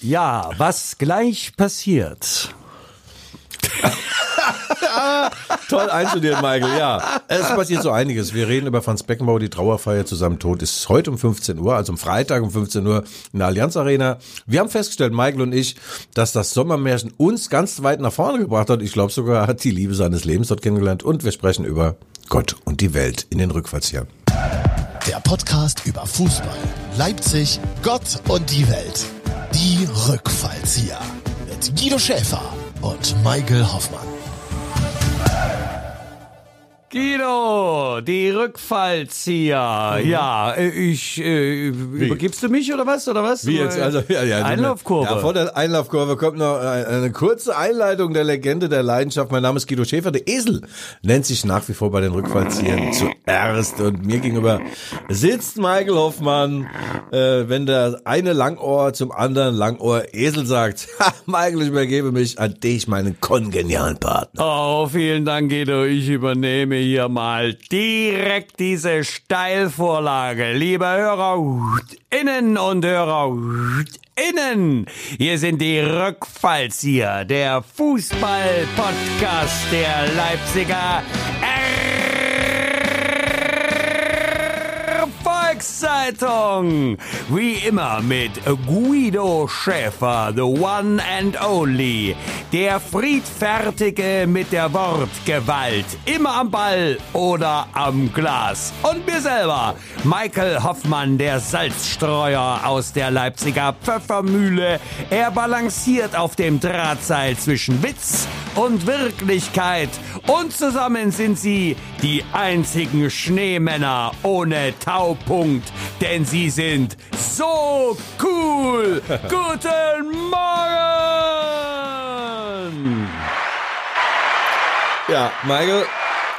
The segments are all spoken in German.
Ja, was gleich passiert. Toll einstudiert, Michael, ja. Es passiert so einiges. Wir reden über Franz Beckenbauer, die Trauerfeier zu seinem Tod ist heute um 15 Uhr, also am Freitag um 15 Uhr in der Allianz Arena. Wir haben festgestellt, Michael und ich, dass das Sommermärchen uns ganz weit nach vorne gebracht hat. Ich glaube sogar, er hat die Liebe seines Lebens dort kennengelernt. Und wir sprechen über Gott und die Welt in den Rückfallsjahren. Der Podcast über Fußball, Leipzig, Gott und die Welt. Die Rückfallzieher. Mit Guido Schäfer und Michael Hoffmann. Guido, die Rückfallzieher. Mhm. Ja, äh, ich äh, übergibst du mich oder was oder was? Wie jetzt? Also, ja, ja, Einlaufkurve. Ja, vor der Einlaufkurve kommt noch eine, eine kurze Einleitung der Legende der Leidenschaft. Mein Name ist Guido Schäfer. Der Esel nennt sich nach wie vor bei den Rückfallziehern zuerst. Und mir gegenüber sitzt Michael Hoffmann. Äh, wenn der eine Langohr zum anderen Langohr Esel sagt, ha, Michael, ich übergebe mich an dich, meinen kongenialen Partner. Oh, vielen Dank, Guido. Ich übernehme hier mal direkt diese Steilvorlage. Liebe Hörer, innen und Hörer, innen. Hier sind die Rückfallzieher, der Fußball-Podcast der Leipziger Volkszeitung. Wie immer mit Guido Schäfer, the one and only. Der Friedfertige mit der Wortgewalt. Immer am Ball oder am Glas. Und mir selber, Michael Hoffmann, der Salzstreuer aus der Leipziger Pfeffermühle. Er balanciert auf dem Drahtseil zwischen Witz und Wirklichkeit. Und zusammen sind sie die einzigen Schneemänner ohne Taupunkt, denn sie sind so cool. Guten Morgen! Ja, Michael,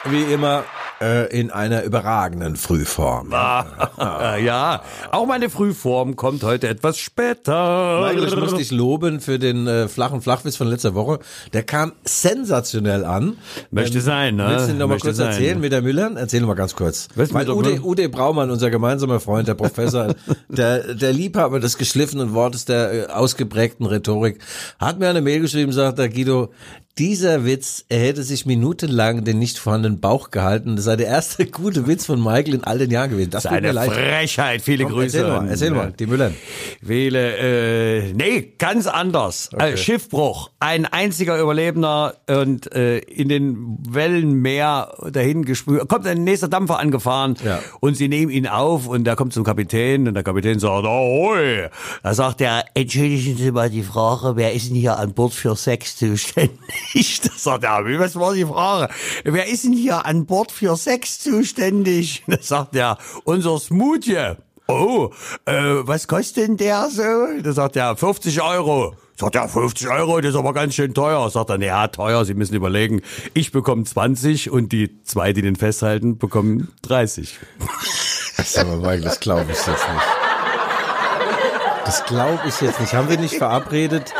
wie immer äh, in einer überragenden Frühform. Ah, ja, auch meine Frühform kommt heute etwas später. Michael, ich muss dich loben für den äh, flachen Flachwitz von letzter Woche. Der kam sensationell an. Möchte sein, ne? Willst du ihn noch mal Möchte kurz sein. erzählen mit der Müller? Erzähl noch mal ganz kurz. Mit der Ude? Ude Braumann, unser gemeinsamer Freund, der Professor, der, der Liebhaber des geschliffenen Wortes, der äh, ausgeprägten Rhetorik, hat mir eine Mail geschrieben, sagt der Guido, dieser Witz, er hätte sich minutenlang den nicht vorhandenen Bauch gehalten. Das sei der erste gute Witz von Michael in all den Jahren gewesen. Das mir Eine. Frechheit, viele Komm, Grüße. Erzähl mal, erzähl mal, die Müller. Wähle, äh, nee, ganz anders. Äh, Schiffbruch. Ein einziger Überlebender und äh, in den Wellenmeer dahin gespült. Kommt ein nächster Dampfer angefahren Ja. und sie nehmen ihn auf und der kommt zum Kapitän und der Kapitän sagt, ahoi. Da sagt er, entschuldigen Sie mal die Frage, wer ist denn hier an Bord für Sex zuständig? Da sagt er, wie, was war die Frage? Wer ist denn hier an Bord für Sex zuständig? Da sagt er, unser Smoothie. Oh, äh, was kostet denn der so? Da sagt er, 50 Euro. Sagt er, 50 Euro, das ist aber ganz schön teuer. Sagt er, ja, teuer, Sie müssen überlegen. Ich bekomme 20 und die zwei, die den festhalten, bekommen 30. Sag mal, Michael, das glaube ich jetzt nicht. Das glaube ich jetzt nicht. Haben wir nicht verabredet,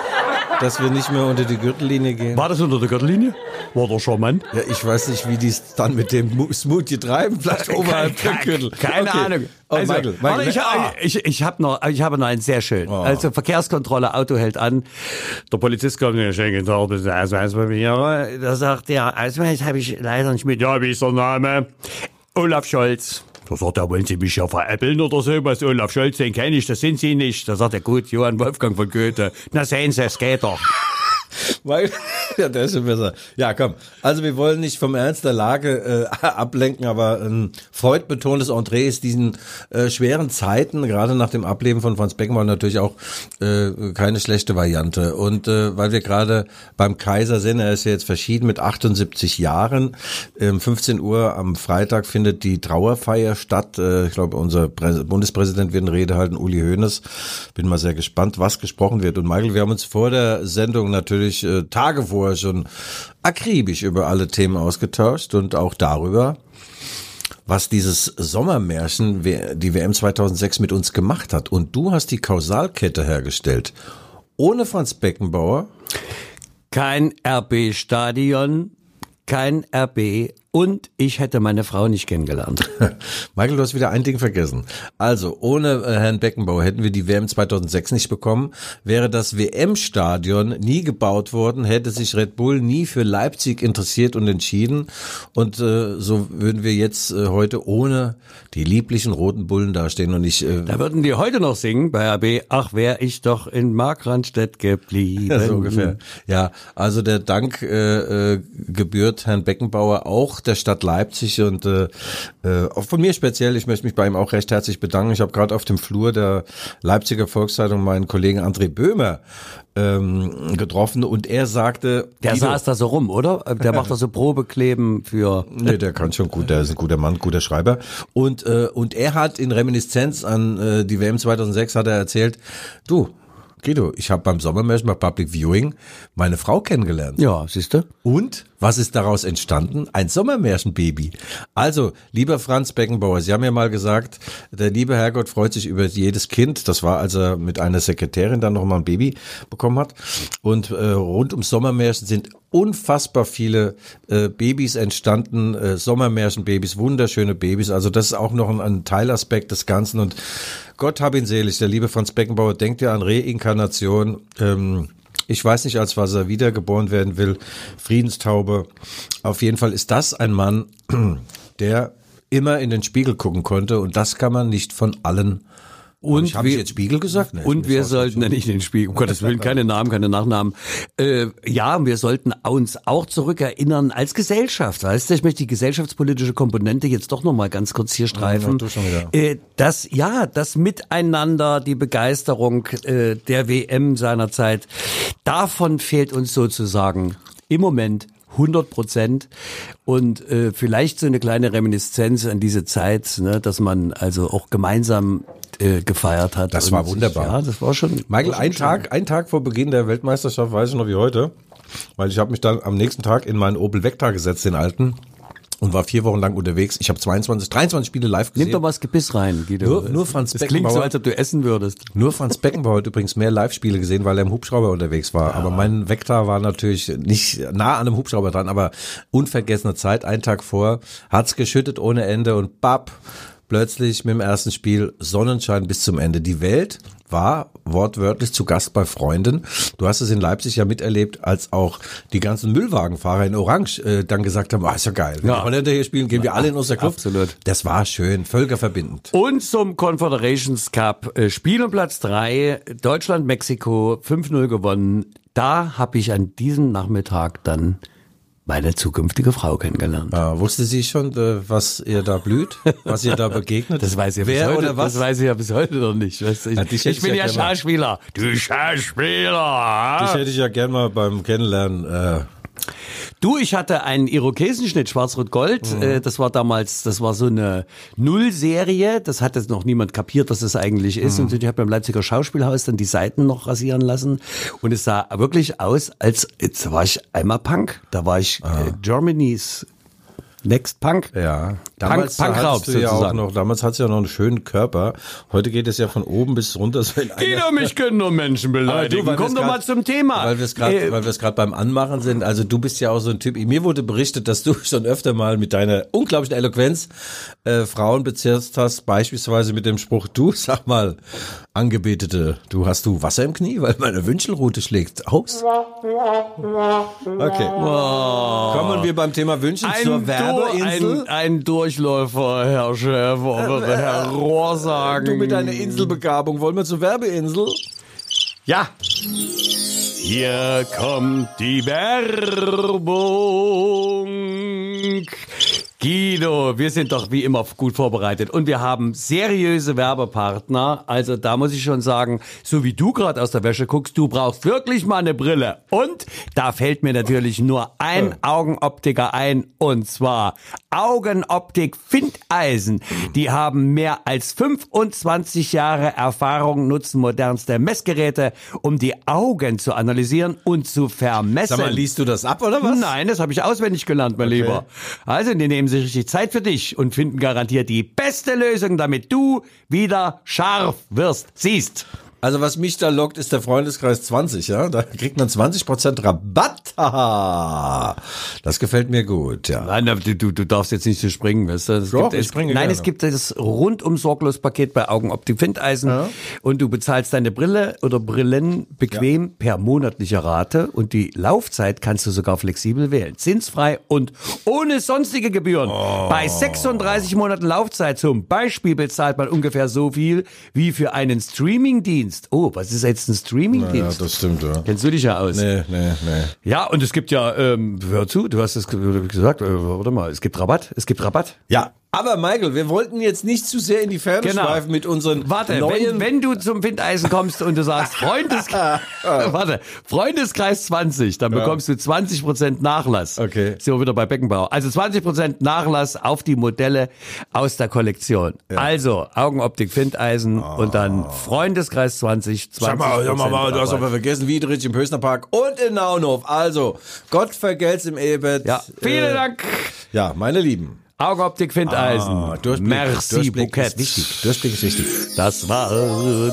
dass wir nicht mehr unter die Gürtellinie gehen? War das unter der Gürtellinie? War der charmant? Ja, ich weiß nicht, wie die es dann mit dem Smoothie treiben, vielleicht oberhalb der Gürtel. Keine Okay. Ahnung. Oh, Also, Michael, Michael. warte, ich, ah. ich, ich habe noch, ich habe noch einen sehr schön. Also Verkehrskontrolle, Auto hält an. Der Polizist kommt, schönen Tag, das ist der Ausweispapiere. Da sagt der, Ausweis habe ich leider nicht mit. Ja, wie ist der Name? Olaf Scholz. Da sagt er, wollen Sie mich ja veräppeln oder so? Was Olaf Scholz, den kenne ich, das sind Sie nicht. Da sagt er, gut, Johann Wolfgang von Goethe. Na sehen Sie, es geht doch. Weil, ja, der ist schon besser. Ja, komm. Also wir wollen nicht vom Ernst der Lage äh, ablenken, aber ein freudbetontes Entree ist diesen äh, schweren Zeiten, gerade nach dem Ableben von Franz Beckenbauer natürlich auch äh, keine schlechte Variante. Und äh, weil wir gerade beim Kaiser sind, er ist ja jetzt verschieden mit 78 Jahren. Ähm, 15 Uhr am Freitag findet die Trauerfeier statt. Äh, ich glaube, unser Prä Bundespräsident wird eine Rede halten, Uli Hoeneß. Bin mal sehr gespannt, was gesprochen wird. Und Michael, wir haben uns vor der Sendung natürlich äh, Tage vorher schon akribisch über alle Themen ausgetauscht und auch darüber, was dieses Sommermärchen, die WM 2006 mit uns gemacht hat. Und du hast die Kausalkette hergestellt. Ohne Franz Beckenbauer Kein RB-Stadion, kein RB und ich hätte meine Frau nicht kennengelernt. Michael, du hast wieder ein Ding vergessen. Also, ohne äh, Herrn Beckenbauer hätten wir die WM 2006 nicht bekommen. Wäre das WM-Stadion nie gebaut worden, hätte sich Red Bull nie für Leipzig interessiert und entschieden. Und äh, so würden wir jetzt äh, heute ohne die lieblichen roten Bullen dastehen und nicht... Äh, Da würden die heute noch singen bei AB, ach, wär ich doch in Markranstädt geblieben. Ja, so ungefähr. Ja, also der Dank äh, äh, gebührt Herrn Beckenbauer auch der Stadt Leipzig und äh, äh, auch von mir speziell. Ich möchte mich bei ihm auch recht herzlich bedanken. Ich habe gerade auf dem Flur der Leipziger Volkszeitung meinen Kollegen André Böhmer ähm, getroffen und er sagte, Der Guido- saß da so rum, oder? Der macht da so Probekleben für. Nee, der kann schon gut, der ist ein guter Mann, guter Schreiber. Und, äh, und er hat in Reminiszenz an äh, die WM 2006 hat er erzählt, du, Guido, ich habe beim Sommermärchen bei Public Viewing meine Frau kennengelernt. Ja, siehst du? Und was ist daraus entstanden? Ein Sommermärchenbaby. Also, lieber Franz Beckenbauer, Sie haben ja mal gesagt, der liebe Herrgott freut sich über jedes Kind. Das war, als er mit einer Sekretärin dann nochmal ein Baby bekommen hat. Und äh, rund ums Sommermärchen sind unfassbar viele äh, Babys entstanden, äh, Sommermärchenbabys, wunderschöne Babys. Also das ist auch noch ein, ein Teilaspekt des Ganzen. Und Gott hab ihn selig, der liebe Franz Beckenbauer denkt ja an Reinkarnation. Ähm, ich weiß nicht, als was er wiedergeboren werden will. Friedenstaube. Auf jeden Fall ist das ein Mann, der immer in den Spiegel gucken konnte und das kann man nicht von allen. Und habe ich jetzt Spiegel gesagt? Nee, Und wir sollten ja nicht den Spiegel, um Gottes Willen, keine Namen, keine Nachnamen. Äh, ja, wir sollten uns auch zurückerinnern als Gesellschaft, weißt du, ich möchte die gesellschaftspolitische Komponente jetzt doch nochmal ganz kurz hier streifen. Ja. Äh, das, ja, das Miteinander, die Begeisterung äh, der WM seinerzeit, davon fehlt uns sozusagen im Moment 100 Prozent und äh, vielleicht so eine kleine Reminiszenz an diese Zeit, ne, dass man also auch gemeinsam äh, gefeiert hat. Das war sich- wunderbar. Ja, das war schon. Michael, war ein. Tag, ein Tag vor Beginn der Weltmeisterschaft, weiß ich noch wie heute, weil ich habe mich dann am nächsten Tag in meinen Opel Vectra gesetzt, den alten, und war vier Wochen lang unterwegs. Ich habe 22, 23 Spiele live gesehen. Nimm doch mal das Gebiss rein, Guido. Nur- nur Franz Das klingt so, Beckenbauer. als ob du essen würdest. Nur Franz Beckenbauer hat übrigens mehr Live-Spiele gesehen, weil er im Hubschrauber unterwegs war. Aber mein Vectra war natürlich nicht nah an einem Hubschrauber dran, aber unvergessene Zeit, einen Tag vor, hat's geschüttet ohne Ende und bap, plötzlich mit dem ersten Spiel Sonnenschein bis zum Ende. Die Welt war wortwörtlich zu Gast bei Freunden. Du hast es in Leipzig ja miterlebt, als auch die ganzen Müllwagenfahrer in Orange äh, dann gesagt haben, ah, ist ja geil. Wenn Ja. Holländer hier spielen, gehen wir alle in unser Club. Absolut. Das war schön, völkerverbindend. Und zum Confederations Cup äh, Spiel um Platz drei Deutschland, Mexiko 5-0 gewonnen. Da habe ich an diesem Nachmittag dann meine zukünftige Frau kennengelernt. Äh, wusste sie schon, äh, was ihr da blüht, was ihr da begegnet? Das weiß ich ja Wer bis heute, oder was? Das weiß ich ja bis heute noch nicht. Weißt du, ich, Ja, ich ich bin ja gerne Schauspieler. Du Schauspieler. Dich hätte ich ja gern mal beim Kennenlernen. Äh, Du, ich hatte einen Irokesenschnitt, Schwarz-Rot-Gold. Mhm. Äh, Das war damals, das war so eine Nullserie. Das hat jetzt noch niemand kapiert, was das eigentlich ist. Mhm. Und ich habe beim Leipziger Schauspielhaus dann die Seiten noch rasieren lassen. Und es sah wirklich aus, als jetzt war ich einmal Punk. Da war ich äh, Germany's Next Punk. Ah. ja, damals Punk- Punkraub hattest du ja auch noch, damals hat's ja noch einen schönen Körper. Heute geht es ja von oben bis runter so Jeder mich können nur Menschen beleidigen. weil Komm doch mal zum Thema. Weil wir es gerade, Äh, weil wir es gerade beim Anmachen sind. Also du bist ja auch so ein Typ. Mir wurde berichtet, dass du schon öfter mal mit deiner unglaublichen Eloquenz äh, Frauen bezirzt hast, beispielsweise mit dem Spruch: Du, sag mal, Angebetete, du hast du Wasser im Knie, weil meine Wünschelrute schlägt aus. Okay. Kommen wir beim Thema Wünschen ein, zur Du- Werbeinsel. ein, ein Durchläufer, Herr Schäfer, würde Herr Rohr sagen. du mit deiner Inselbegabung, wollen wir zur Werbeinsel? Ja. Hier kommt die Werbung. Guido, wir sind doch wie immer gut vorbereitet und wir haben seriöse Werbepartner. Also da muss ich schon sagen, so wie du gerade aus der Wäsche guckst, du brauchst wirklich mal eine Brille. Und da fällt mir natürlich nur ein Augenoptiker ein und zwar Augenoptik Findeisen. Die haben mehr als 25 Jahre Erfahrung, nutzen modernste Messgeräte, um die Augen zu analysieren und zu vermessen. Sag mal, liest du das ab oder was? Nein, das habe ich auswendig gelernt, mein Lieber. Also, die nehmen sich richtig Zeit für dich und finden garantiert die beste Lösung, damit du wieder scharf wirst. Siehst. Also was mich da lockt, ist der Freundeskreis 20, ja. Da kriegt man 20% Rabatt. Das gefällt mir gut, ja. Nein, du, du, du darfst jetzt nicht so springen, weißt du? Es Doch, gibt, ich es, springe Nein, gerne. es gibt das rundum sorglos Paket bei Augenoptik Findeisen und du bezahlst deine Brille oder Brillen bequem per monatlicher Rate und die Laufzeit kannst du sogar flexibel wählen. Zinsfrei und ohne sonstige Gebühren. Bei 36 Monaten Laufzeit zum Beispiel bezahlt man ungefähr so viel wie für einen Streamingdienst. Oh, was ist jetzt ein Ja, Streamingdienst? das stimmt, ja. Kennst du dich ja aus? Nee, nee, nee. Ja, und es gibt ja, ähm, hör zu, du hast es ge- gesagt, äh, warte mal, es gibt Rabatt, es gibt Rabatt. Ja, aber Michael, wir wollten jetzt nicht zu sehr in die Ferne Genau. schweifen mit unseren Warte, neuen... wenn, wenn du zum Findeisen kommst und du sagst Freundes warte, Freundeskreis 20, dann bekommst du 20% Nachlass. Okay. Sind wir wieder bei Beckenbauer. Also 20% Nachlass auf die Modelle aus der Kollektion. Also Augenoptik Findeisen und dann Freundeskreis 20, 20 Sag mal, sag mal, mal, du hast aber vergessen, Wiedrich im Park und in Naunhof. Also, Gott vergelt's im Ehebett. Ja, vielen Äh, Dank. Ja, meine Lieben. Augenoptik Findeisen. Ah, Durchblick, Merci Durchblick ist wichtig. Durchblick ist wichtig. Das war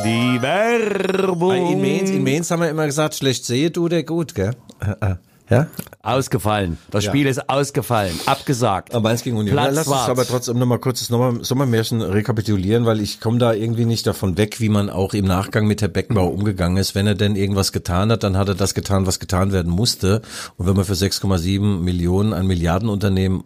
die Werbung. In Mainz, in Mainz haben wir immer gesagt, schlecht sehe du der gut, gell? Äh, äh, Ja? Ausgefallen. Das Ja. Spiel ist ausgefallen. Abgesagt. Aber eins gegen Union. Platz lass uns aber trotzdem nochmal kurz das Sommer- Sommermärchen rekapitulieren, weil ich komme da irgendwie nicht davon weg, wie man auch im Nachgang mit Herr Beckenbauer umgegangen ist. Wenn er denn irgendwas getan hat, dann hat er das getan, was getan werden musste. Und wenn man für 6,7 Millionen ein Milliardenunternehmen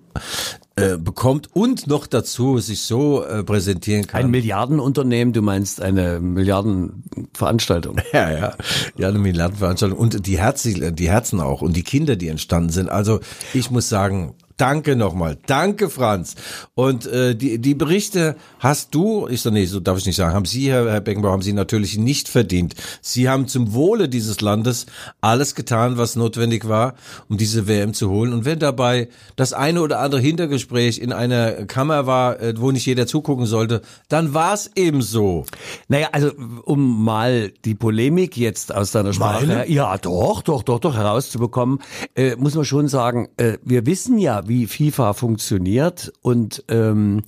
äh, bekommt und noch dazu sich so äh, präsentieren kann. Ein Milliardenunternehmen, du meinst eine Milliardenveranstaltung. Ja, ja. Ja, eine Milliardenveranstaltung. Und die Herzen, die Herzen auch und die Kinder, die entstanden sind. Also ich muss sagen, danke nochmal. Danke, Franz. Und äh, die, die Berichte hast du, ich so, nee, so darf ich nicht sagen, haben Sie, Herr, Herr Beckenbauer, haben Sie natürlich nicht verdient. Sie haben zum Wohle dieses Landes alles getan, was notwendig war, um diese WM zu holen. Und wenn dabei das eine oder andere Hintergespräch in einer Kammer war, äh, wo nicht jeder zugucken sollte, dann war es eben so. Naja, also um mal die Polemik jetzt aus deiner Sprache, Meine? ja doch, doch, doch, doch herauszubekommen, äh, muss man schon sagen, äh, wir wissen ja, wie FIFA funktioniert und ähm,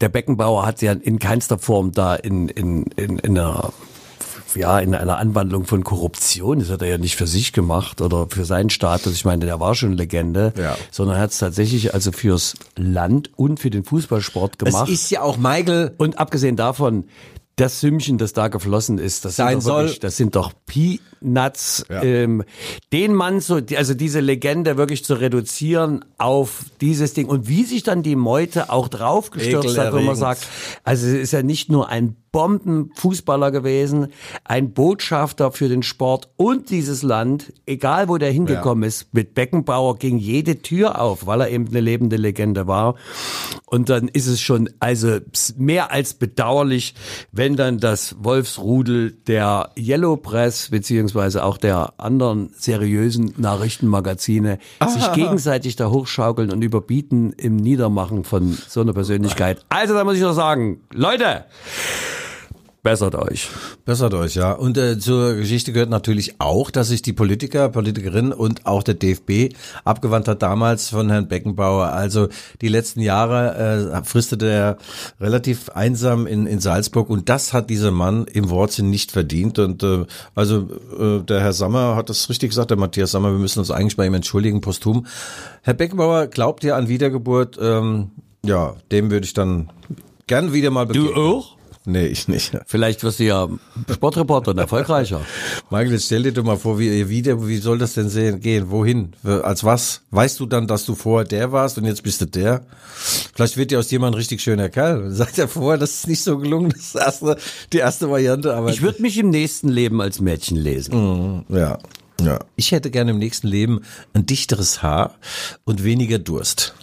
der Beckenbauer hat ja in keinster Form da in, in, in, in einer ja, in einer Anwandlung von Korruption, das hat er ja nicht für sich gemacht oder für seinen Status, ich meine, der war schon Legende, Ja. sondern er hat es tatsächlich also fürs Land und für den Fußballsport gemacht. Es ist ja auch Michael, Und abgesehen davon, das Sümmchen, das da geflossen ist, das Sein sind doch wirklich, soll. das sind doch Peanuts. Ja. Ähm, den Mann so, also diese Legende wirklich zu reduzieren auf dieses Ding und wie sich dann die Meute auch draufgestürzt hat, wo man sagt, also es ist ja nicht nur ein Bombenfußballer gewesen, ein Botschafter für den Sport und dieses Land, egal wo der hingekommen ist, mit Beckenbauer ging jede Tür auf, weil er eben eine lebende Legende war. Und dann ist es schon also mehr als bedauerlich, wenn dann das Wolfsrudel der Yellow Press beziehungsweise auch der anderen seriösen Nachrichtenmagazine sich gegenseitig da hochschaukeln und überbieten im Niedermachen von so einer Persönlichkeit. Also da muss ich doch sagen, Leute, bessert euch. Bessert euch, ja. Und äh, zur Geschichte gehört natürlich auch, dass sich die Politiker, Politikerinnen und auch der DFB abgewandt hat damals von Herrn Beckenbauer. Also die letzten Jahre äh, fristete er relativ einsam in, in Salzburg und das hat dieser Mann im Wortsinn nicht verdient. Und äh, also äh, der Herr Sammer hat das richtig gesagt, der Matthias Sammer, wir müssen uns eigentlich bei ihm entschuldigen, posthum. Herr Beckenbauer glaubt ja an Wiedergeburt. Ähm, ja, dem würde ich dann gern wieder mal begegnen. auch? Nee, ich nicht. Vielleicht wirst du ja Sportreporter und erfolgreicher. Michael, jetzt stell dir doch mal vor, wie, wie, wie soll das denn sehen, gehen? Wohin? Als was? Weißt du dann, dass du vorher der warst und jetzt bist du der? Vielleicht wird dir aus ein richtig schöner Kerl. Sagt er vorher, das ist nicht so gelungen, das erste, die erste Variante, aber Ich würde mich im nächsten Leben als Mädchen lesen. ja, ja. Ich hätte gerne im nächsten Leben ein dichteres Haar und weniger Durst.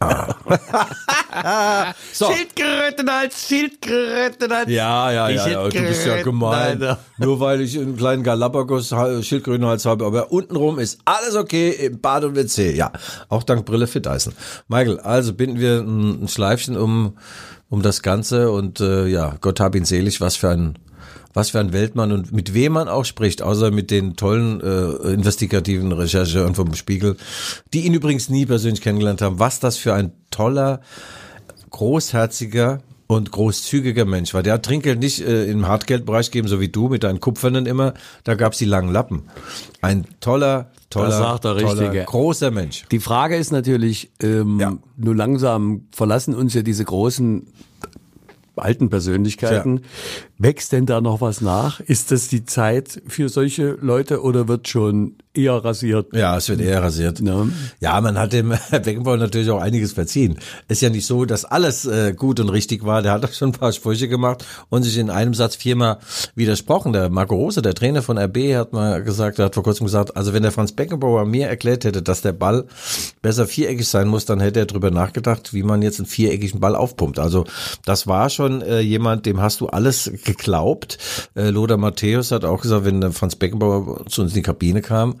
Ah. so. Schildkrötenhals, Schildkrötenhals. Ja, ja, ja, ja, du bist ja gemein. Alter. Nur weil ich einen kleinen Galapagos Schildkrötenhals habe, aber untenrum ist alles okay im Bad und WC. Ja, auch dank Brille Fit Eisen. Michael, also binden wir ein, ein Schleifchen um um das Ganze und äh, ja, Gott hab ihn selig, was für ein was für ein Weltmann und mit wem man auch spricht, außer mit den tollen äh, investigativen Rechercheuren vom Spiegel, die ihn übrigens nie persönlich kennengelernt haben. Was das für ein toller, großherziger, und großzügiger Mensch war. Der hat Trinkgeld nicht äh, im Hartgeldbereich gegeben, so wie du mit deinen Kupfernen immer. Da gab's die langen Lappen. Ein toller, toller, toller großer Mensch. Die Frage ist natürlich, ähm, Ja. nur langsam verlassen uns ja diese großen alten Persönlichkeiten. Wächst denn da noch was nach? Ist das die Zeit für solche Leute oder wird schon eher rasiert? Ja, es wird eher rasiert. Ne? Ja, man hat dem Beckenbauer natürlich auch einiges verziehen. Ist ja nicht so, dass alles äh, gut und richtig war. Der hat auch schon ein paar Sprüche gemacht und sich in einem Satz viermal widersprochen. Der Marco Rose, der Trainer von RB, hat mal gesagt, der hat vor kurzem gesagt, also wenn der Franz Beckenbauer mir erklärt hätte, dass der Ball besser viereckig sein muss, dann hätte er drüber nachgedacht, wie man jetzt einen viereckigen Ball aufpumpt. Also das war schon äh, jemand, dem hast du alles geglaubt. Äh, Lothar Matthäus hat auch gesagt, wenn der Franz Beckenbauer zu uns in die Kabine kam,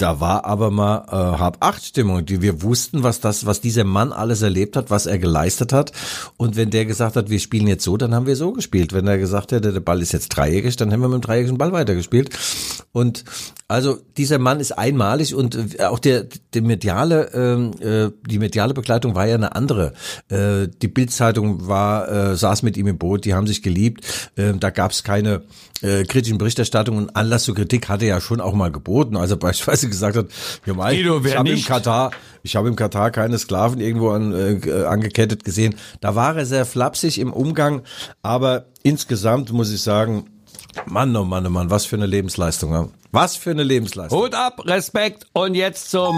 da war aber mal äh, Hab-Acht-Stimmung. Die wir wussten, was das, was dieser Mann alles erlebt hat, was er geleistet hat. Und wenn der gesagt hat, wir spielen jetzt so, dann haben wir so gespielt. Wenn er gesagt hätte, der Ball ist jetzt dreieckig, dann haben wir mit dem dreieckigen Ball weitergespielt. Und also dieser Mann ist einmalig und äh, auch der, der mediale, ähm, äh, die mediale Begleitung war ja eine andere. Äh, die Bildzeitung war, äh, saß mit ihm im Boot, die haben sich geliebt. Äh, da gab es keine äh, kritischen Berichterstattungen Anlass zur Kritik hatte ja schon auch mal geboten, als er beispielsweise gesagt hat, ja, Mike, Guido, ich habe im? Katar, ich habe im Katar keine Sklaven irgendwo an, äh, angekettet gesehen. Da war er sehr flapsig im Umgang, aber insgesamt muss ich sagen, Mann, oh Mann, oh Mann, was für eine Lebensleistung. Was für eine Lebensleistung. Hut ab, Respekt und jetzt zum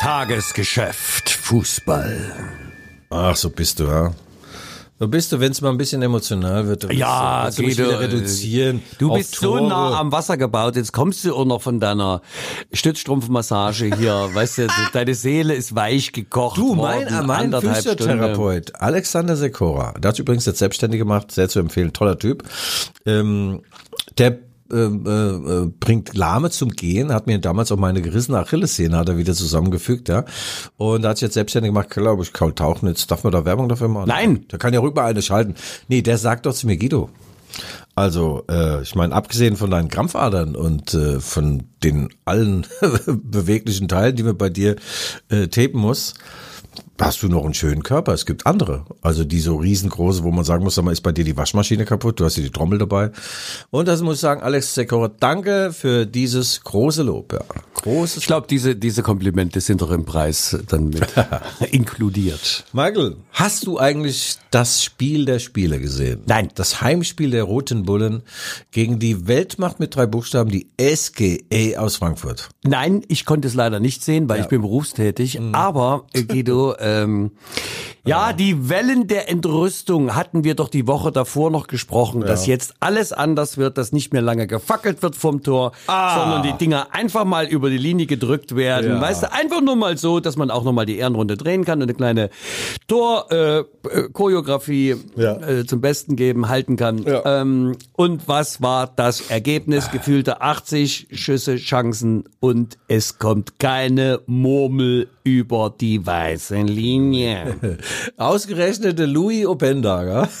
Tagesgeschäft Fußball. Ach, so bist du, ja. So bist du, wenn es mal ein bisschen emotional wird. dann Ja, willst du, willst du wieder reduzieren. Du bist so Tore. nah am Wasser gebaut, jetzt kommst du auch noch von deiner Stützstrumpfmassage hier, weißt du, deine Seele ist weich gekocht Du, worden, mein, mein anderthalb Physiotherapeut, Alexander Sekora, der hat übrigens jetzt selbstständig gemacht, sehr zu empfehlen, toller Typ. Ähm, der äh, äh, bringt Lahme zum Gehen, hat mir damals auch meine gerissene Achillessehne hat er wieder zusammengefügt, ja. Und da hat sich jetzt selbstständig gemacht, glaube ich, Kaul Tauchen, jetzt darf man da Werbung dafür machen? Nein. Der kann ja rüber eine schalten. Nee, der sagt doch zu mir, Guido, also, äh, ich meine, abgesehen von deinen Krampfadern und äh, von den allen beweglichen Teilen, die man bei dir äh, tapen muss, hast du noch einen schönen Körper. Es gibt andere. Also die so riesengroße, wo man sagen muss, sag mal, ist bei dir die Waschmaschine kaputt, du hast hier die Trommel dabei. Und das muss ich sagen, Alex Sekora, danke für dieses große Lob. Ja. Großes Ich glaube, diese, diese Komplimente sind doch im Preis dann mit inkludiert. Michael, hast du eigentlich das Spiel der Spiele gesehen? Nein. Das Heimspiel der Roten Bullen gegen die Weltmacht mit drei Buchstaben, die SGA aus Frankfurt. Nein, ich konnte es leider nicht sehen, weil ich bin berufstätig. Aber äh, Guido, ähm, ja, die Wellen der Entrüstung hatten wir doch die Woche davor noch gesprochen, dass jetzt alles anders wird, dass nicht mehr lange gefackelt wird vom Tor, sondern die Dinger einfach mal über die Linie gedrückt werden. Ja. Weißt du, einfach nur mal so, dass man auch noch mal die Ehrenrunde drehen kann und eine kleine Tor-Choreografie äh, Choreografie, Ja. äh, zum Besten geben, halten kann. Ja. Ähm, und was war das Ergebnis? Gefühlte 80 Schüsse, Chancen und es kommt keine Murmel über die weiße Linie. Ausgerechnet der Louis Opendager.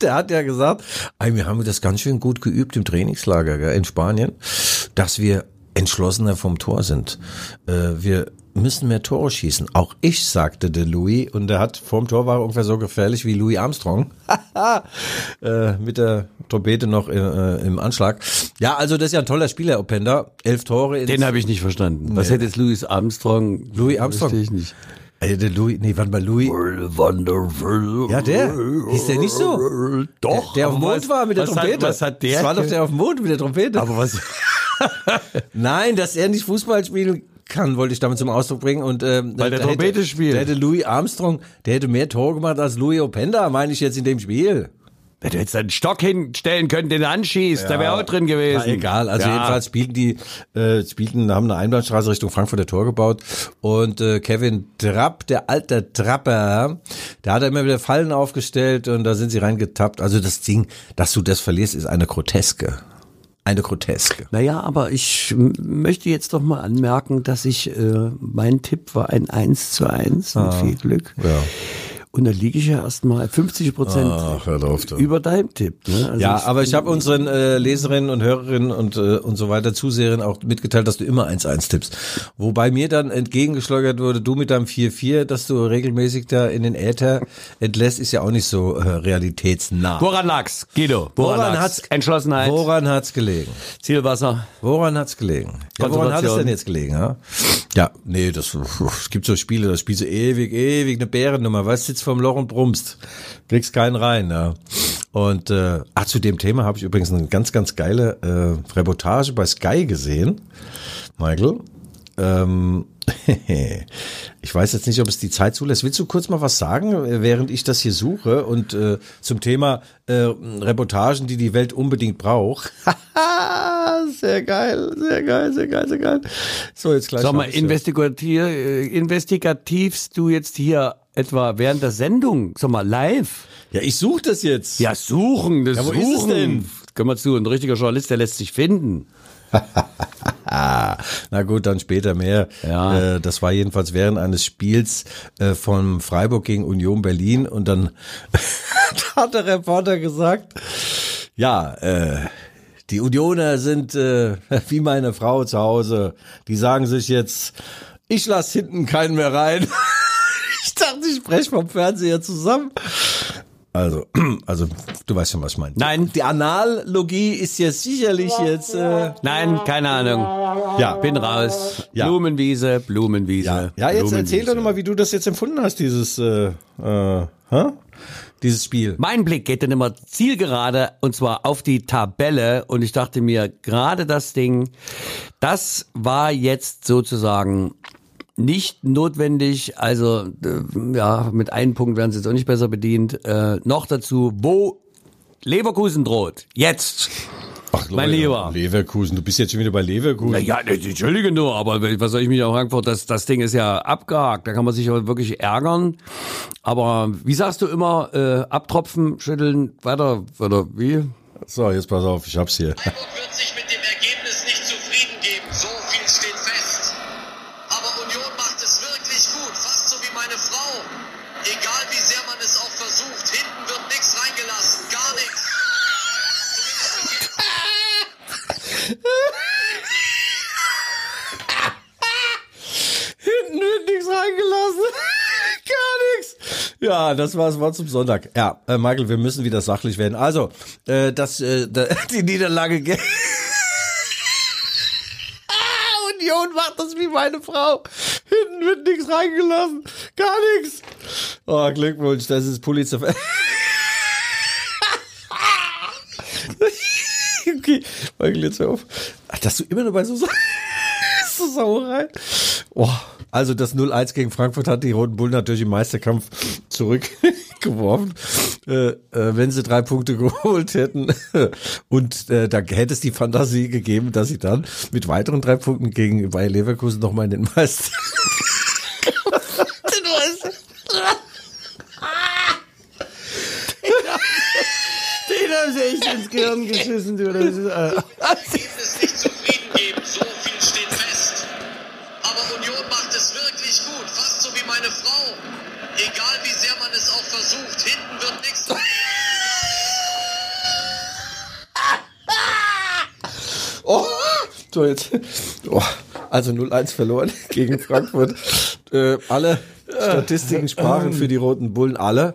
Der hat ja gesagt, wir haben das ganz schön gut geübt im Trainingslager gell, in Spanien, dass wir entschlossener vom Tor sind. Äh, wir müssen mehr Tore schießen. Auch ich, sagte der Louis, und er hat vorm Tor war ungefähr so gefährlich wie Louis Armstrong. äh, mit der Trompete noch äh, im Anschlag. Ja, also das ist ja ein toller Spieler, Openda. Elf Tore. Den habe ich nicht verstanden. Was hätte jetzt Louis Armstrong? Louis Armstrong. Verstehe ich nicht. Ey, der Louis, nee, wann bei Louis? Wonderful. Ja, der. Hieß der nicht so? Doch. Der auf dem Mond was- war mit der was Trompete. Hat, was hat der? Das war doch der auf dem Mond mit der Trompete. aber was? Nein, dass er nicht Fußball spielen kann, wollte ich damit zum Ausdruck bringen. Und, ähm, Weil der da hätte- Trompete spielt. Der hätte Louis Armstrong, der hätte mehr Tore gemacht als Louis Openda, meine ich jetzt in dem Spiel. Wenn du jetzt einen Stock hinstellen können, den er anschießt, da wäre auch drin gewesen. Na, egal, also Ja. jedenfalls spielten die, äh, spielten, haben eine Einbahnstraße Richtung Frankfurter Tor gebaut und äh, Kevin Trapp, der alte Trapper, der hat immer wieder Fallen aufgestellt und da sind sie reingetappt. Also das Ding, dass du das verlierst, ist eine Groteske. Eine Groteske. Naja, aber ich möchte jetzt doch mal anmerken, dass ich, äh, mein Tipp war ein 1 zu 1 mit viel Glück. Ja. Und da liege ich ja erstmal 50 Prozent Ach, hör auf, du. über deinem Tipp. Ne? Also Ja, aber ich habe unseren äh, Leserinnen und Hörerinnen und äh, und so weiter Zuseherinnen auch mitgeteilt, dass du immer 1-1 tippst. Wobei mir dann entgegengeschleudert wurde, du mit deinem 4-4, dass du regelmäßig da in den Äther entlässt, ist ja auch nicht so äh, realitätsnah. Woran lag's, Guido? Woran, Woran hat's- Entschlossenheit, Woran hat's gelegen? Zielwasser. Woran hat's gelegen? Ja, woran hat es denn jetzt gelegen? Ja, ja nee, das, es gibt so Spiele, da spielst du ewig, ewig eine Bärennummer, weißt, sitzt vorm Loch und brummst, kriegst keinen rein. Ja. Und äh, ach, zu dem Thema habe ich übrigens eine ganz, ganz geile äh, Reportage bei Sky gesehen, Michael. Ähm, ich weiß jetzt nicht, ob es die Zeit zulässt. Willst du kurz mal was sagen, äh, während ich das hier suche und äh, zum Thema äh, Reportagen, die die Welt unbedingt braucht? sehr geil, sehr geil, sehr geil, sehr geil. So, jetzt gleich. Sag mal, investigativ, äh, investigativst du jetzt hier etwa während der Sendung, sag mal, live? Ja, ich suche das jetzt. Ja, suchen, das Ja, wo Suchen. ist es denn? Können wir zu, ein richtiger Journalist, der lässt sich finden. Na gut, dann später mehr. Ja. Äh, das war jedenfalls während eines Spiels äh, von Freiburg gegen Union Berlin und dann hat der Reporter gesagt, ja, äh, die Unioner sind äh, wie meine Frau zu Hause. Die sagen sich jetzt, ich lass hinten keinen mehr rein. ich dachte, ich spreche vom Fernseher zusammen. Also, also du weißt schon, was ich meine. Nein. Die Analogie ist jetzt sicherlich jetzt äh, Nein, keine Ahnung. ja. Bin raus. Ja. Blumenwiese, Blumenwiese. Ja, ja jetzt erzähl Blumenwiese. doch nochmal, wie du das jetzt empfunden hast, dieses, äh, äh, hä? dieses Spiel. Mein Blick geht dann immer zielgerade und zwar auf die Tabelle und ich dachte mir, gerade das Ding, das war jetzt sozusagen nicht notwendig, also äh, ja, mit einem Punkt werden sie jetzt auch nicht besser bedient. Äh, noch dazu, wo Leverkusen droht, jetzt. Ach, mein Lieber. Leverkusen, du bist jetzt schon wieder bei Leverkusen. Na ja, entschuldige nur, aber was soll ich mich auch Frankfurt, das, das Ding ist ja abgehakt, da kann man sich aber wirklich ärgern. Aber wie sagst du immer, äh, abtropfen, schütteln, weiter, oder wie? So, jetzt pass auf, ich hab's hier. Freiburg wird sich mit dem Ergebnis nicht zufrieden geben. So viel steht fest. Aber Union macht es wirklich gut. Fast so wie meine Frau. Egal wie sehr man es auch versucht, hinten wird nichts reingelassen. Gar nichts. Hinten wird nichts reingelassen. Gar nichts. Ja, das war das Wort zum Sonntag. Ja, äh, Michael, wir müssen wieder sachlich werden. Also, äh, das, äh, die Niederlage. ge- Ah, Union macht das wie meine Frau. Hinten wird nichts reingelassen. Gar nichts. Oh, Glückwunsch, das ist Pulitzer. okay, Michael, jetzt hör auf. Ach, dass du immer nur bei so so Sauerei. Oh, also das 0-1 gegen Frankfurt hat die Roten Bullen natürlich im Meisterkampf zurückgeworfen. Äh, äh, wenn sie drei Punkte geholt hätten und äh, da hätte es die Fantasie gegeben, dass sie dann mit weiteren drei Punkten gegen Bayer Leverkusen nochmal in den Meister. Den haben sie echt ins Gehirn geschissen, du. Das ist, äh, Ergebnis nicht zufrieden geben. So viel steht fest. Aber Union macht es wirklich gut. Fast so wie meine Frau. Egal wie sehr man es auch versucht, hinten wird nichts Oh, so jetzt. Oh, also 0-1 verloren gegen Frankfurt. Äh, alle Statistiken sprachen für die Roten Bullen, alle.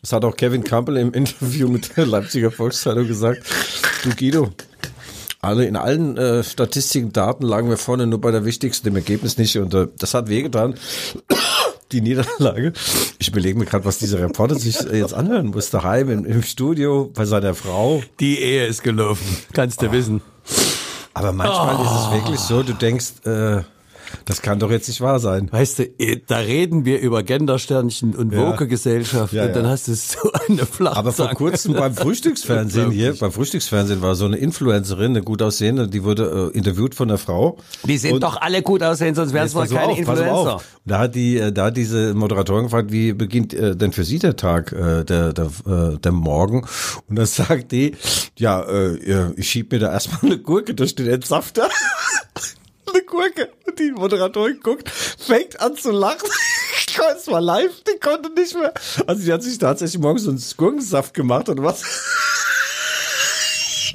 Das hat auch Kevin Campbell im Interview mit der Leipziger Volkszeitung gesagt. Du Guido, alle in allen äh, Statistiken, Daten lagen wir vorne, nur bei der wichtigsten, dem Ergebnis nicht. Und äh, das hat wehgetan. Die Niederlage. Ich überlege mir gerade, was dieser Reporter sich äh, jetzt anhören muss. Daheim im, im Studio bei seiner Frau. die Ehe ist gelaufen, kannst du wissen. Aber manchmal ist es wirklich so, du denkst, äh, das kann doch jetzt nicht wahr sein. Weißt du, eh, da reden wir über Gendersternchen und Ja. Woke-Gesellschaft Ja, und dann ja. hast du so eine Flachzange. Aber vor kurzem beim Frühstücksfernsehen hier, beim Frühstücksfernsehen war so eine Influencerin, eine gut aussehende, die wurde äh, interviewt von der Frau. Die sind Und- doch alle gut aussehen, sonst wären es wohl keine auf, Influencer. Da hat die, äh, da hat diese Moderatorin gefragt, wie beginnt äh, denn für Sie der Tag, äh, der, der, äh, der Morgen? Und dann sagt die, ja, äh, ja, ich schieb mir da erstmal eine Gurke durch den Entsafter. eine Gurke. Die Moderatorin guckt, fängt an zu lachen. es war live, die konnte nicht mehr. Also die hat sich tatsächlich morgens so einen Gurkensaft gemacht und was.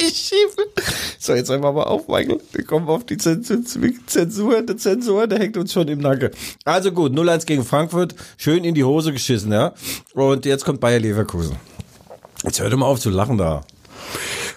Ich schiebe. So, jetzt einmal mal auf, Michael. Wir kommen auf die Zensur, der Zensur, der hängt uns schon im Nacken. Also gut, 0-1 gegen Frankfurt, schön in die Hose geschissen, ja. Und jetzt kommt Bayer Leverkusen. Jetzt hört mal auf zu lachen da.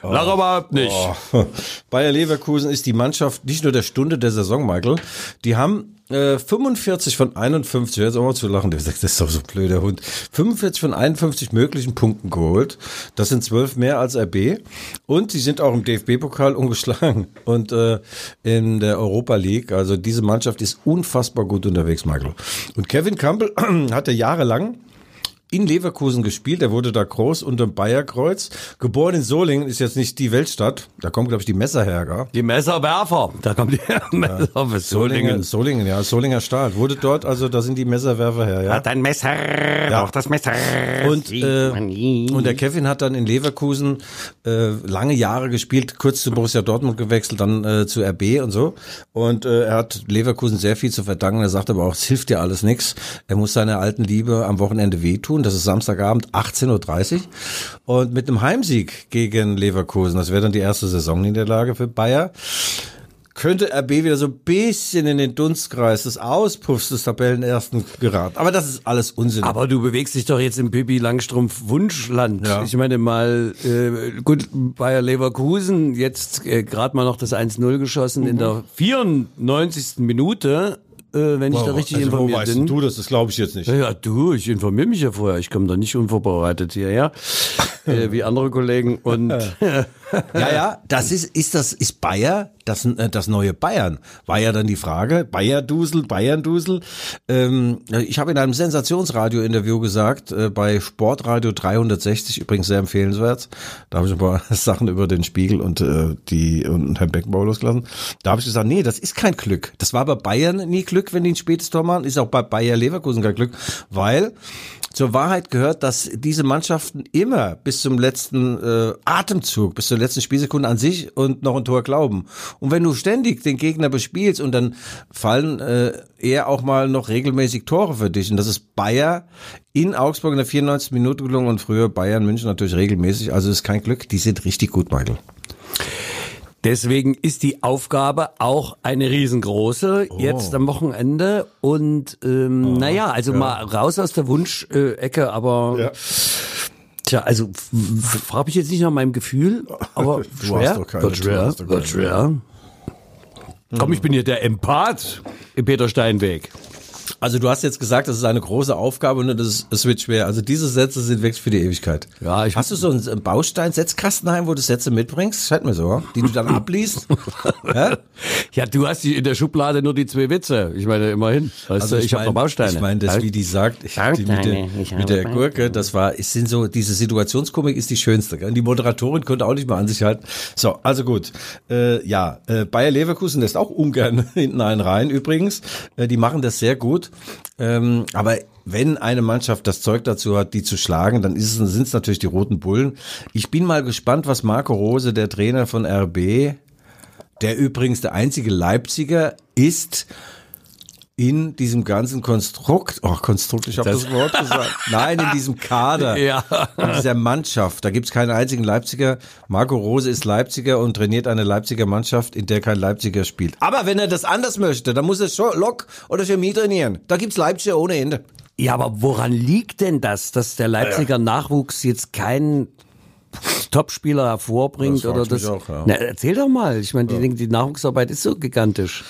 Lach überhaupt nicht. Oh. Bayer Leverkusen ist die Mannschaft nicht nur der Stunde der Saison, Michael. Die haben äh, 45 von 51, jetzt auch mal zu lachen, der sagt, das ist doch so ein blöder Hund. 45 von 51 möglichen Punkten geholt. Das sind zwölf mehr als RB. Und sie sind auch im DFB-Pokal ungeschlagen und äh, in der Europa League. Also diese Mannschaft ist unfassbar gut unterwegs, Michael. Und Kevin Campbell hatte jahrelang in Leverkusen gespielt. Er wurde da groß unter dem Bayerkreuz. Geboren in Solingen ist jetzt nicht die Weltstadt. Da kommt, glaube ich, die Messer her, gell? Die Messerwerfer. Da kommt die Messerwerfer. Solingen, Solingen, ja, Solinger Staat. Wurde dort, also da sind die Messerwerfer her, ja. Hat ein Messer, ja. auch das Messer. Und, äh, und der Kevin hat dann in Leverkusen äh, lange Jahre gespielt, kurz zu Borussia Dortmund gewechselt, dann äh, zu RB und so. Und äh, er hat Leverkusen sehr viel zu verdanken. Er sagt aber auch, es hilft dir alles nichts. Er muss seiner alten Liebe am Wochenende wehtun. Das ist Samstagabend 18.30 Uhr. Und mit einem Heimsieg gegen Leverkusen, das wäre dann die erste Saisonniederlage für Bayer, könnte RB wieder so ein bisschen in den Dunstkreis des Auspuffs des Tabellenersten geraten. Aber das ist alles Unsinn. Aber du bewegst dich doch jetzt im Pippi Langstrumpf Wunschland. Ja. Ich meine mal, äh, gut, Bayer Leverkusen jetzt äh, gerade mal noch das 1-0 geschossen in der 94. Minute. Äh, wenn ich da richtig also, wo informiert weißt bin. du das? Das glaube ich jetzt nicht. Ja, ja, du, ich informiere mich ja vorher. Ich komme da nicht unvorbereitet hierher, äh, wie andere Kollegen. Und Ja, ja, das ist, ist das, ist Bayer das, äh, das neue Bayern? War ja dann die Frage, Bayerdusel, Bayerndusel. Ähm, ich habe in einem Sensationsradio-Interview gesagt, äh, bei Sportradio 360, übrigens sehr empfehlenswert, da habe ich ein paar Sachen über den Spiegel und äh, die und Herrn Beckenbauer losgelassen. Da habe ich gesagt, nee, das ist kein Glück. Das war bei Bayern nie Glück, wenn die ein spätes Tor machen, ist auch bei Bayer Leverkusen kein Glück, weil zur Wahrheit gehört, dass diese Mannschaften immer bis zum letzten äh, Atemzug, bis zur letzten Spielsekunde an sich und noch ein Tor glauben. Und wenn du ständig den Gegner bespielst und dann fallen äh, eher auch mal noch regelmäßig Tore für dich. Und das ist Bayer in Augsburg in der 94. Minute gelungen und früher Bayern München natürlich regelmäßig. Also ist kein Glück, die sind richtig gut, Michael. Deswegen ist die Aufgabe auch eine riesengroße Oh. jetzt am Wochenende. Und ähm, naja, also mal raus aus der Wunschecke, aber tja, also frage ich jetzt nicht nach meinem Gefühl, aber Du schwer, hast doch keine- wird schwer, wird schwer. Komm, ich bin hier der Empath im Peter Steinweg. Also du hast jetzt gesagt, das ist eine große Aufgabe und es, es wird schwer. Also diese Sätze sind wirklich für die Ewigkeit. Ja, ich- hast du so einen Baustein-Setzkastenheim, wo du Sätze mitbringst? Scheint mir so, die du dann abliest. ja? Ja, du hast die in der Schublade nur die zwei Witze. Ich meine, immerhin. Weißt du, ich, habe noch Bausteine. Also Ich meine, das, wie die sagt, ich, die mit, der, ich mit der Gurke, das war, es sind so, diese Situationskomik ist die schönste. Gell? Und die Moderatorin konnte auch nicht mehr an sich halten. So, also gut. Äh, ja, äh, Bayer Leverkusen lässt auch ungern hinten einen rein übrigens. Äh, die machen das sehr gut. Ähm, aber wenn eine Mannschaft das Zeug dazu hat, die zu schlagen, dann sind es natürlich die Roten Bullen. Ich bin mal gespannt, was Marco Rose, der Trainer von RB, der übrigens der einzige Leipziger ist in diesem ganzen Konstrukt, oh Konstrukt, ich habe das, Wort gesagt, nein, in diesem Kader, Ja. in dieser Mannschaft, da gibt's keinen einzigen Leipziger. Marco Rose ist Leipziger und trainiert eine Leipziger Mannschaft, in der kein Leipziger spielt. Aber wenn er das anders möchte, dann muss er schon Lok oder Chemie trainieren. Da gibt's Leipziger ohne Ende. Ja, aber woran liegt denn das, dass der Leipziger Nachwuchs jetzt keinen Topspieler hervorbringt Das oder das? auch, ja. Na, erzähl doch mal. Ich meine, die, die Nachwuchsarbeit ist so gigantisch.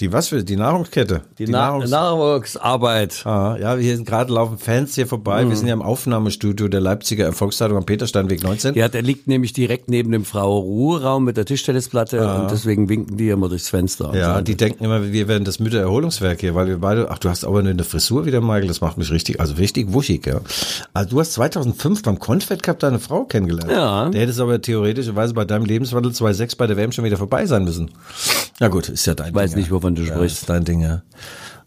Die was für, die Nahrungskette? Die, Na Nahrungs- Nachwuchsarbeit. Ah, ja, hier sind gerade laufen Fans hier vorbei. Mhm. Wir sind ja im Aufnahmestudio der Leipziger Erfolgszeitung am Petersteinweg 19. Ja, der liegt nämlich direkt neben dem Frau Ruheraum mit der Tischtennisplatte und deswegen winken die immer durchs Fenster. Ja, die denken immer, wir wären das Müttererholungswerk hier, weil wir beide, ach, du hast aber eine Frisur wieder, Michael, das macht mich richtig, also richtig wuschig, ja. Also du hast 2005 beim Confed Cup deine Frau kennengelernt. Ja. Der hättest aber theoretischerweise bei deinem Lebenswandel 2.6 bei der WM schon wieder vorbei sein müssen. Na gut, ist ja dein weiß Ding. nicht, wovon du ja, sprichst. Ist dein Ding, ja.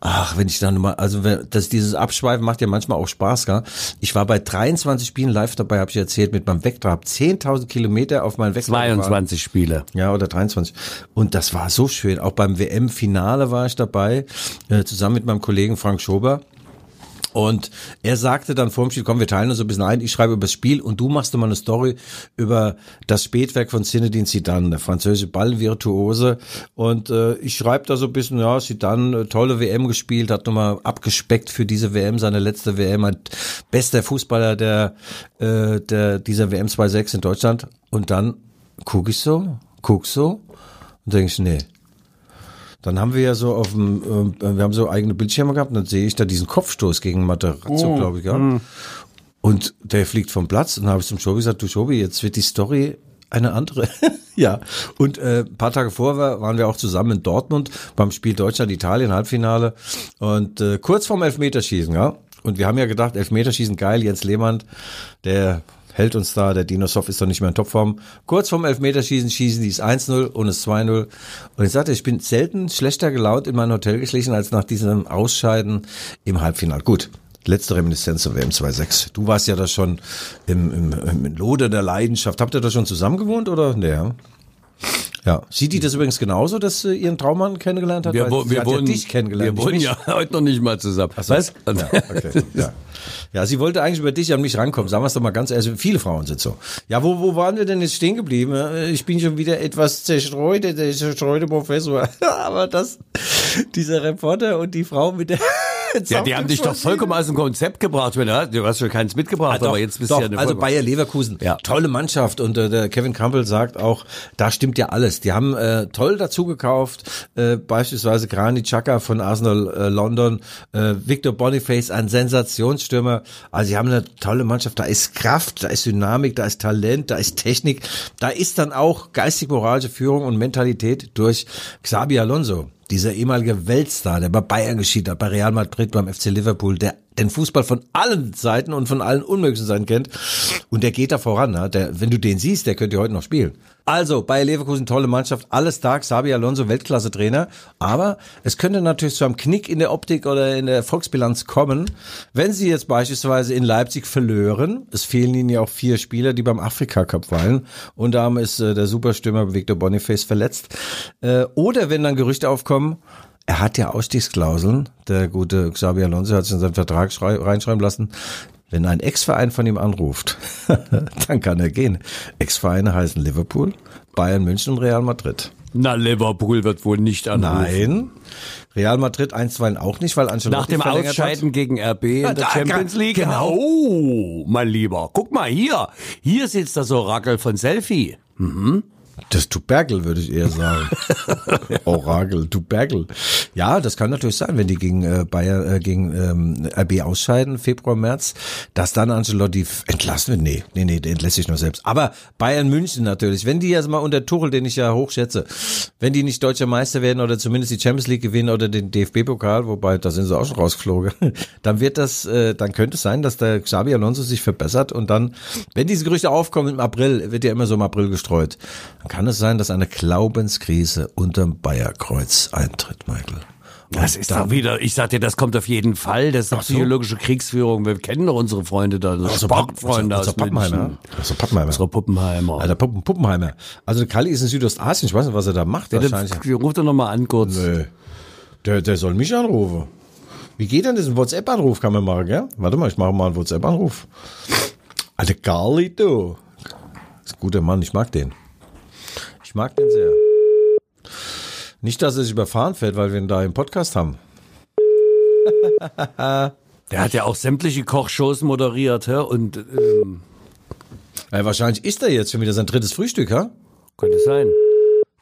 Ach, wenn ich dann mal, also wenn- das, dieses Abschweifen macht ja manchmal auch Spaß, gell? Ich war bei 23 Spielen live dabei, habe ich erzählt, mit meinem Vectra, hab 10.000 Kilometer auf meinen gefahren. 22 Spiele. Ja, oder 23. Und das war so schön. Auch beim WM-Finale war ich dabei, äh, zusammen mit meinem Kollegen Frank Schober. Und er sagte dann vor dem Spiel, komm, wir teilen uns ein bisschen ein, ich schreibe über das Spiel und du machst mal eine Story über das Spätwerk von Zinedine Zidane, der französische Ballvirtuose. Und äh, ich schreibe da so ein bisschen, ja, Zidane, äh, tolle WM gespielt, hat nochmal abgespeckt für diese WM, seine letzte WM, ein bester Fußballer der, äh, der dieser WM 2.6 in Deutschland. Und dann guck ich so, guck so und denke ich, nee, dann haben wir ja so auf dem, äh, wir haben so eigene Bildschirme gehabt und dann sehe ich da diesen Kopfstoß gegen Materazzo, Oh. glaube ich, ja. Hm. Und der fliegt vom Platz und dann habe ich zum Schobi gesagt, du Schobi, jetzt wird die Story eine andere. ja. Und äh, ein paar Tage vorher waren wir auch zusammen in Dortmund beim Spiel Deutschland-Italien, Halbfinale. Und äh, kurz vorm Elfmeterschießen, ja. Und wir haben ja gedacht, Elfmeterschießen geil, Jens Lehmann, der hält uns da, der Dinosoff ist doch nicht mehr in Topform. Kurz vorm Elfmeterschießen schießen die es 1-0 und es 2-0. Und ich sagte, ich bin selten schlechter gelaunt in mein Hotel geschlichen als nach diesem Ausscheiden im Halbfinale. Gut. Letzte Reminiszenz zur WM 2.6. Du warst ja da schon im, im, im Lode der Leidenschaft. Habt ihr da schon zusammen gewohnt oder? Nee, ja. Sieht die das übrigens genauso, dass sie ihren Traummann kennengelernt hat? Wir, wo- wir, wohnen, ja dich kennengelernt. wir wohnen ja heute noch nicht mal zusammen. so. Weißt? Ja, okay. ja. ja, sie wollte eigentlich über dich an mich rankommen. Sagen wir es doch mal ganz ehrlich. Viele Frauen sind so. Ja, wo, wo waren wir denn jetzt stehen geblieben? Ich bin schon wieder etwas zerstreut, der zerstreute Professor. Aber das, dieser Reporter und die Frau mit der Ja, die haben dich doch vollkommen aus dem Konzept gebracht. Wenn du, du hast schon keins mitgebracht, Ah, doch, aber jetzt bist doch, du ja eine also. Bayer Leverkusen, Ja. tolle Mannschaft und äh, der Kevin Campbell sagt auch, da stimmt ja alles. Die haben äh, toll dazu gekauft, äh, beispielsweise Granit Xhaka von Arsenal äh, London, äh, Victor Boniface, ein Sensationsstürmer. Also sie haben eine tolle Mannschaft. Da ist Kraft, da ist Dynamik, da ist Talent, da ist Technik, da ist dann auch geistig-moralische Führung und Mentalität durch Xabi Alonso. Dieser ehemalige Weltstar, der bei Bayern geschieden hat, bei Real Madrid, beim FC Liverpool, der den Fußball von allen Seiten und von allen unmöglichen Seiten kennt. Und der geht da voran. Ne? Der, wenn du den siehst, der könnte heute noch spielen. Also, Bayer Leverkusen, tolle Mannschaft, alles da, Xabi Alonso, Weltklasse-Trainer. Aber es könnte natürlich zu einem Knick in der Optik oder in der Volksbilanz kommen, wenn sie jetzt beispielsweise in Leipzig verlören. Es fehlen ihnen ja auch vier Spieler, die beim Afrika-Cup weilen. Und da ist äh, der Superstürmer Victor Boniface verletzt. Äh, oder wenn dann Gerüchte aufkommen, er hat ja Ausstiegsklauseln. Der gute Xabi Alonso hat es in seinen Vertrag schrei- reinschreiben lassen. Wenn ein Ex-Verein von ihm anruft, dann kann er gehen. Ex-Vereine heißen Liverpool, Bayern München und Real Madrid. Na, Liverpool wird wohl nicht anrufen. Nein. Real Madrid einstweilen auch nicht, weil Ancelotti Nach dem Ausscheiden gegen RB in der da- Champions League. genau. Oh, mein Lieber. Guck mal hier. Hier sitzt das Orakel von Selfie. hat. Das Tuberkel, würde ich eher sagen. Orakel, Tuberkel. Ja, das kann natürlich sein, wenn die gegen äh, Bayern, äh, gegen ähm, RB ausscheiden, Februar, März, dass dann Ancelotti entlassen wird. Nee, nee, nee, der entlässt sich nur selbst. Aber Bayern München natürlich, wenn die jetzt mal unter Tuchel, den ich ja hochschätze, wenn die nicht deutscher Meister werden oder zumindest die Champions League gewinnen oder den DFB-Pokal, wobei da sind sie auch schon rausgeflogen, dann wird das, äh, dann könnte es sein, dass der Xabi Alonso sich verbessert und dann, wenn diese Gerüchte aufkommen im April, wird ja immer so im April gestreut, kann es sein, dass eine Glaubenskrise unterm Bayerkreuz eintritt, Michael. Das ist doch wieder, ich sag dir, das kommt auf jeden Fall. Das ist doch so. psychologische Kriegsführung. Wir kennen doch unsere Freunde da. Also Sportfreunde also aus Pappenheimer. Also Pappenheimer. Unsere Puppenheimer. Alter Puppen, Puppenheimer. Also Kali ist in Südostasien, ich weiß nicht, was er da macht. Der, wahrscheinlich. der, ruf doch noch mal an kurz. Nö. Der, der soll mich anrufen. Wie geht denn das? Ein WhatsApp-Anruf kann man machen, gell? Warte mal, ich mache mal einen WhatsApp-Anruf. Alter Kali, du. Das ist ein guter Mann, ich mag den. Ich mag den sehr. Nicht, dass er sich überfahren fährt, weil wir ihn da im Podcast haben. Der hat ja auch sämtliche Kochshows moderiert, hä? Und ähm, Ja, wahrscheinlich isst er jetzt schon wieder sein drittes Frühstück, ha? könnte sein.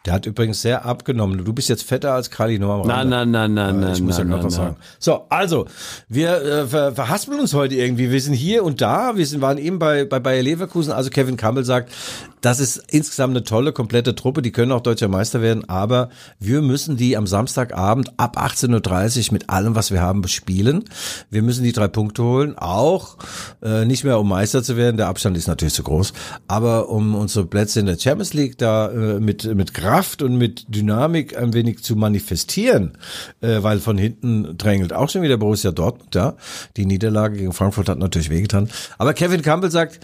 Der hat übrigens sehr abgenommen. Du bist jetzt fetter als Kali nur am Nein, Rande. nein, nein, nein, Ja, nein. ich muss ja gerade was sagen. So, also, wir äh, ver verhaspeln uns heute irgendwie. Wir sind hier und da. Wir sind, waren eben bei, bei Bayer Leverkusen. Also Kevin Campbell sagt, das ist insgesamt eine tolle, komplette Truppe. Die können auch deutscher Meister werden. Aber wir müssen die am Samstagabend ab 18.30 Uhr mit allem, was wir haben, bespielen. Wir müssen die drei Punkte holen. Auch äh, nicht mehr, um Meister zu werden. Der Abstand ist natürlich zu groß. Aber um unsere Plätze in der Champions League da äh, mit, mit Kraft und mit Dynamik ein wenig zu manifestieren, äh, weil von hinten drängelt auch schon wieder Borussia Dortmund, ja. Die Niederlage gegen Frankfurt hat natürlich wehgetan. Aber Kevin Campbell sagt,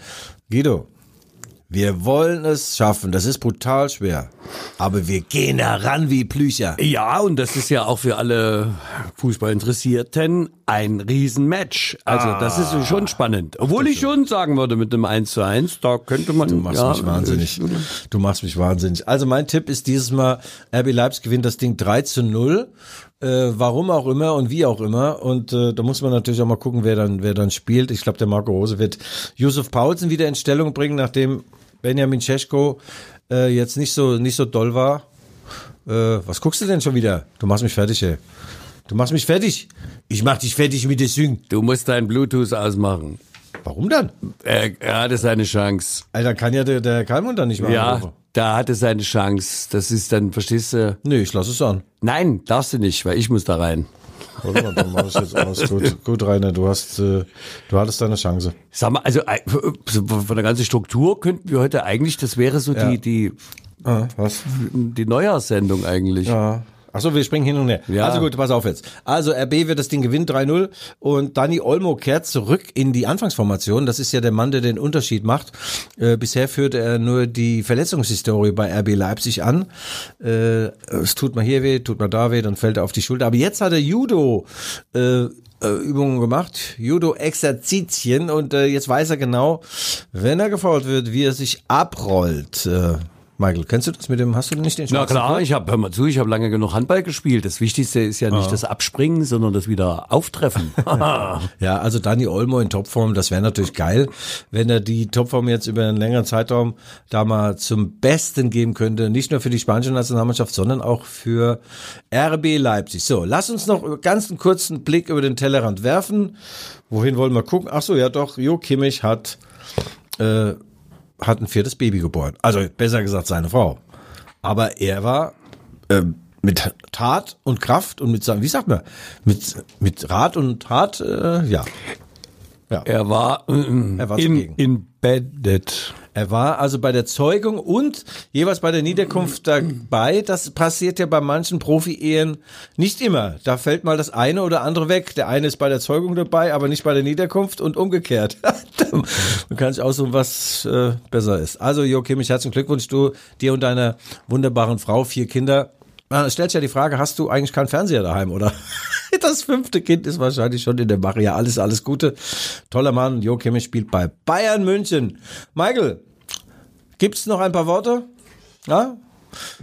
Guido, wir wollen es schaffen. Das ist brutal schwer. Aber wir gehen heran wie Plücher. Ja, und das ist ja auch für alle Fußballinteressierten ein Riesenmatch. Also das ist schon spannend. Obwohl ich schon sagen würde, mit einem 1 zu 1, da könnte man... Du machst ja, mich wahnsinnig. Du machst mich wahnsinnig. Also mein Tipp ist dieses Mal, RB Leipzig gewinnt das Ding 3 zu 0. Äh, warum auch immer und wie auch immer. Und äh, da muss man natürlich auch mal gucken, wer dann, wer dann spielt. Ich glaube, der Marco Rose wird Yusuf Paulsen wieder in Stellung bringen, nachdem Benjamin Cesko äh, jetzt nicht so, nicht so doll war. Äh, was guckst du denn schon wieder? Du machst mich fertig, ey. Du machst mich fertig. Ich mach dich fertig mit der Sing. Du musst dein Bluetooth ausmachen. Warum dann? Er, er hatte seine Chance. Alter, kann ja der, der Kalmund dann nicht machen. Ja, da hatte seine Chance. Das ist dann, verstehst du? Nee, ich lass es an. Nein, darfst du nicht, weil ich muss da rein. Warte mal, dann mach ich jetzt aus. Gut, gut, Rainer, du hast, äh, du hattest deine Chance. Sag mal, also äh, von der ganzen Struktur könnten wir heute eigentlich, das wäre so Ja. die, die, Ah, was? die Neujahrssendung eigentlich. Ja. Achso, wir springen hin und her. Ja. Also gut, pass auf jetzt. Also RB wird das Ding gewinnen, 3-0. Und Dani Olmo kehrt zurück in die Anfangsformation. Das ist ja der Mann, der den Unterschied macht. Äh, bisher führte er nur die Verletzungshistorie bei RB Leipzig an. Äh, es tut mal hier weh, tut mal da weh, dann fällt er auf die Schulter. Aber jetzt hat er Judo. Äh, äh, Übungen gemacht, Judo-Exerzitien und äh, jetzt weiß er genau, wenn er gefault wird, wie er sich abrollt. Äh, Michael, kennst du das mit dem, hast du nicht den Na schwarzen klar, ich habe, hör mal zu, ich habe lange genug Handball gespielt. Das Wichtigste ist ja nicht das Abspringen, sondern das wieder Auftreffen. Ja, also Dani Olmo in Topform, das wäre natürlich geil, wenn er die Topform jetzt über einen längeren Zeitraum da mal zum Besten geben könnte. Nicht nur für die spanische Nationalmannschaft, sondern auch für RB Leipzig. So, lass uns noch ganz einen kurzen Blick über den Tellerrand werfen. Wohin wollen wir gucken? Ach so, ja doch, Jo Kimmich hat, äh, hat ein viertes Baby geboren. Also besser gesagt seine Frau. Aber er war ähm, mit Tat und Kraft und mit, wie sagt man, mit, mit Rat und Tat, äh, ja. Er war, äh, Er war in, embedded. Er war also bei der Zeugung und jeweils bei der Niederkunft dabei. Das passiert ja bei manchen Profi-Ehen nicht immer. Da fällt mal das eine oder andere weg. Der eine ist bei der Zeugung dabei, aber nicht bei der Niederkunft und umgekehrt. Man kann sich aussuchen, was äh, besser ist. Also Joachim, ich herzlichen Glückwunsch, du, dir und deiner wunderbaren Frau, vier Kinder. Man stellt sich ja die Frage, hast du eigentlich keinen Fernseher daheim, oder? Das fünfte Kind ist wahrscheinlich schon in der. Ja, alles, alles Gute. Toller Mann. Jo Kimmich spielt bei Bayern München. Michael, gibt's noch ein paar Worte? Ja?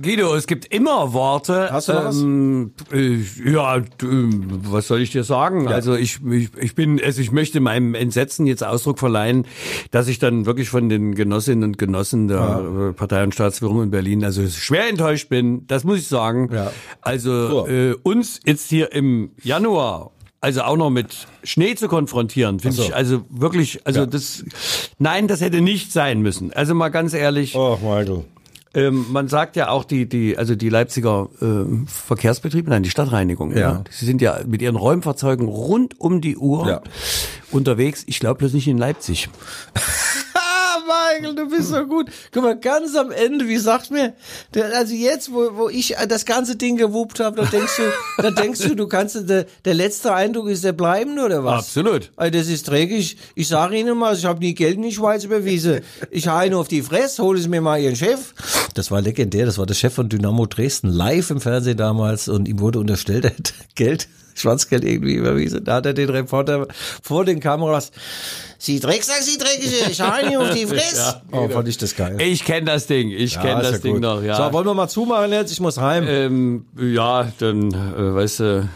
Guido, es gibt immer Worte. Hast du noch was? ähm, äh, Ja, ähm, was soll ich dir sagen? Also ich, ich, ich bin, also ich möchte meinem Entsetzen jetzt Ausdruck verleihen, dass ich dann wirklich von den Genossinnen und Genossen der äh, Partei und Staatsführung in Berlin also schwer enttäuscht bin. Das muss ich sagen. Ja. Also So. äh, uns jetzt hier im Januar also auch noch mit Schnee zu konfrontieren, finde so. ich also wirklich, also Ja. das, nein, das hätte nicht sein müssen. Also mal ganz ehrlich, Oh, Michael. Ähm, man sagt ja auch die, die, also die Leipziger äh, Verkehrsbetriebe, nein, die Stadtreinigung. Ja. Ja. Sie sind ja mit ihren Räumfahrzeugen rund um die Uhr Ja. unterwegs. Ich glaube bloß nicht in Leipzig. Michael, du bist so gut. Guck mal, ganz am Ende, wie sagt mir, der, also jetzt, wo, wo ich das ganze Ding gewuppt habe, da denkst du, da denkst du, du kannst, der, der letzte Eindruck ist der bleibende oder was? Absolut. Also das ist dreckig. Ich sage Ihnen mal, ich habe nie Geld in die Schweiz überwiesen. Ich habe nur auf die Fresse, hol es mir mal Ihren Chef. Das war legendär, das war der Chef von Dynamo Dresden, live im Fernsehen damals und ihm wurde unterstellt, er hätte Geld, Schwarzgeld irgendwie überwiesen. Da hat er den Reporter vor den Kameras, Sie Drecksack, Sie Dreckige, ich habe Ihnen auf die Fresse. oh, fand ich das geil. Ich kenne das Ding, ich Ja, kenne das ja Ding gut. noch, ja. So, wollen wir mal zumachen jetzt? Ich muss heim. ähm, ja, dann, äh, weißt du.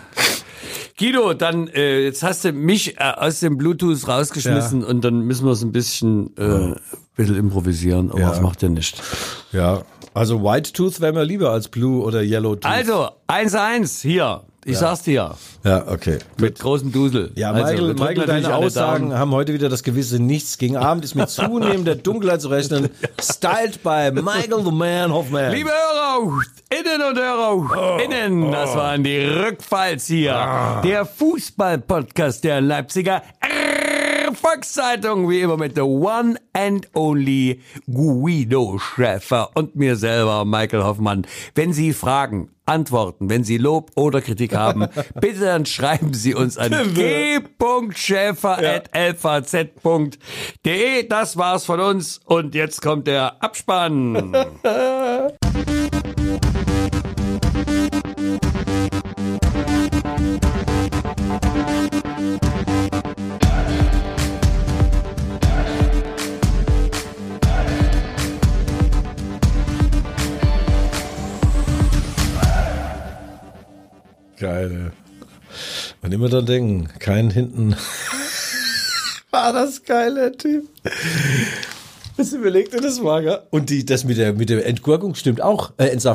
Guido, dann, äh, jetzt hast du mich äh, aus dem Bluetooth rausgeschmissen und dann müssen wir es ein bisschen, äh, bisschen improvisieren, aber Ja. das macht ja nicht. ja, also White Tooth wäre mir lieber als Blue oder Yellow Tooth. Also, 1-1, hier. Ich sag's dir. Ja, okay. Mit großem Dusel. Ja, Also, Michael, drücken Michael deine Aussagen haben heute wieder das gewisse Nichts. Gegen Abend ist mit zunehmender Dunkelheit zu rechnen. Styled by Michael the Man Hoffman. Liebe Hörer, innen und Hörer, innen, das waren die Rückfalls hier. Der Fußball-Podcast der Leipziger Volkszeitung, wie immer mit the one and only Guido Schäfer und mir selber, Michael Hoffmann. Wenn Sie Fragen, Antworten, wenn Sie Lob oder Kritik haben, bitte dann schreiben Sie uns an g.schäfer.lvz.de. Das war's von uns und jetzt kommt der Abspann. geil. Und immer dann denken, kein hinten. War das geil, der Typ. Was überlegt ihr das mal, gell? Und die, das mit der, mit der Entgurkung stimmt auch, äh, Entsaft.